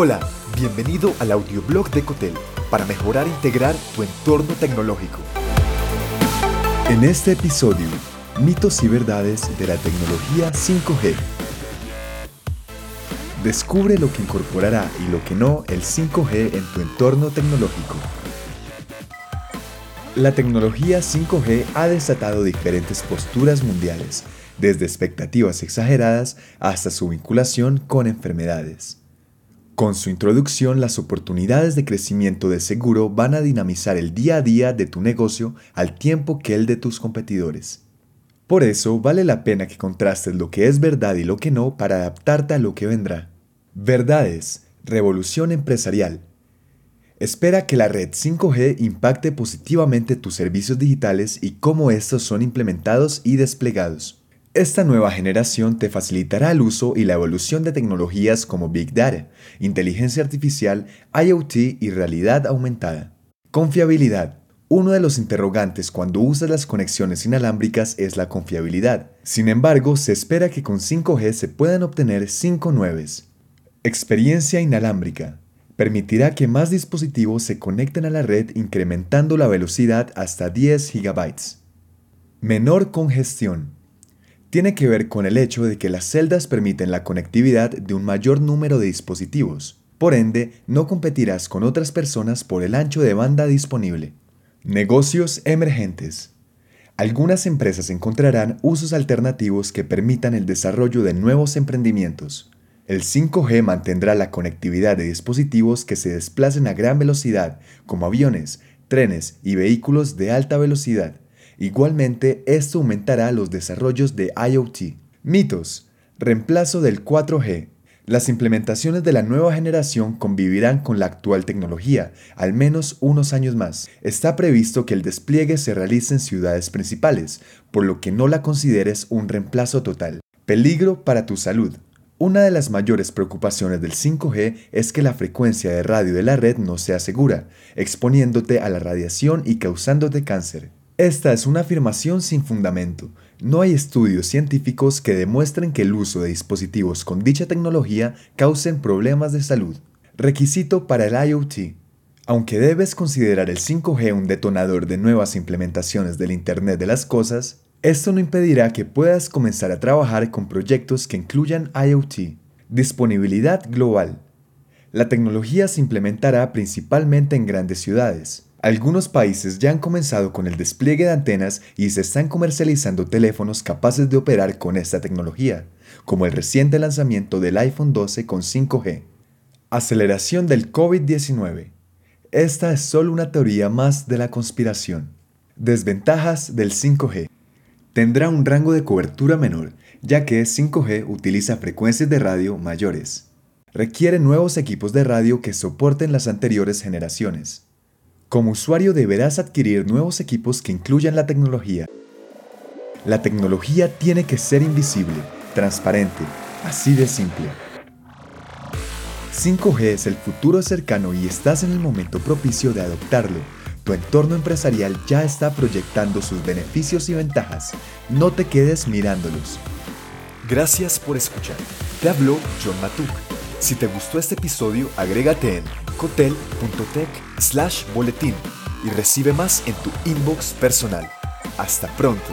Hola, bienvenido al audioblog de Cotel para mejorar e integrar tu entorno tecnológico. En este episodio, mitos y verdades de la tecnología 5G. Descubre lo que incorporará y lo que no el 5G en tu entorno tecnológico. La tecnología 5G ha desatado diferentes posturas mundiales, desde expectativas exageradas hasta su vinculación con enfermedades. Con su introducción, las oportunidades de crecimiento de seguro van a dinamizar el día a día de tu negocio al tiempo que el de tus competidores. Por eso vale la pena que contrastes lo que es verdad y lo que no para adaptarte a lo que vendrá. Verdades. Revolución empresarial. Espera que la red 5G impacte positivamente tus servicios digitales y cómo estos son implementados y desplegados. Esta nueva generación te facilitará el uso y la evolución de tecnologías como Big Data, inteligencia artificial, IoT y realidad aumentada. Confiabilidad. Uno de los interrogantes cuando usas las conexiones inalámbricas es la confiabilidad. Sin embargo, se espera que con 5G se puedan obtener 5 nueves. Experiencia inalámbrica permitirá que más dispositivos se conecten a la red incrementando la velocidad hasta 10 GB. Menor congestión. Tiene que ver con el hecho de que las celdas permiten la conectividad de un mayor número de dispositivos. Por ende, no competirás con otras personas por el ancho de banda disponible. Negocios emergentes. Algunas empresas encontrarán usos alternativos que permitan el desarrollo de nuevos emprendimientos. El 5G mantendrá la conectividad de dispositivos que se desplacen a gran velocidad, como aviones, trenes y vehículos de alta velocidad. Igualmente, esto aumentará los desarrollos de IoT. Mitos. Reemplazo del 4G. Las implementaciones de la nueva generación convivirán con la actual tecnología, al menos unos años más. Está previsto que el despliegue se realice en ciudades principales, por lo que no la consideres un reemplazo total. Peligro para tu salud. Una de las mayores preocupaciones del 5G es que la frecuencia de radio de la red no sea segura, exponiéndote a la radiación y causándote cáncer. Esta es una afirmación sin fundamento. No hay estudios científicos que demuestren que el uso de dispositivos con dicha tecnología causen problemas de salud. Requisito para el IoT. Aunque debes considerar el 5G un detonador de nuevas implementaciones del Internet de las Cosas, esto no impedirá que puedas comenzar a trabajar con proyectos que incluyan IoT. Disponibilidad global. La tecnología se implementará principalmente en grandes ciudades. Algunos países ya han comenzado con el despliegue de antenas y se están comercializando teléfonos capaces de operar con esta tecnología, como el reciente lanzamiento del iPhone 12 con 5G. Aceleración del COVID-19. Esta es solo una teoría más de la conspiración. Desventajas del 5G tendrá un rango de cobertura menor, ya que 5G utiliza frecuencias de radio mayores. Requiere nuevos equipos de radio que soporten las anteriores generaciones. Como usuario deberás adquirir nuevos equipos que incluyan la tecnología. La tecnología tiene que ser invisible, transparente, así de simple. 5G es el futuro cercano y estás en el momento propicio de adoptarlo tu entorno empresarial ya está proyectando sus beneficios y ventajas. No te quedes mirándolos. Gracias por escuchar. Te habló John Matuk. Si te gustó este episodio, agrégate en cotel.tech slash boletín y recibe más en tu inbox personal. Hasta pronto.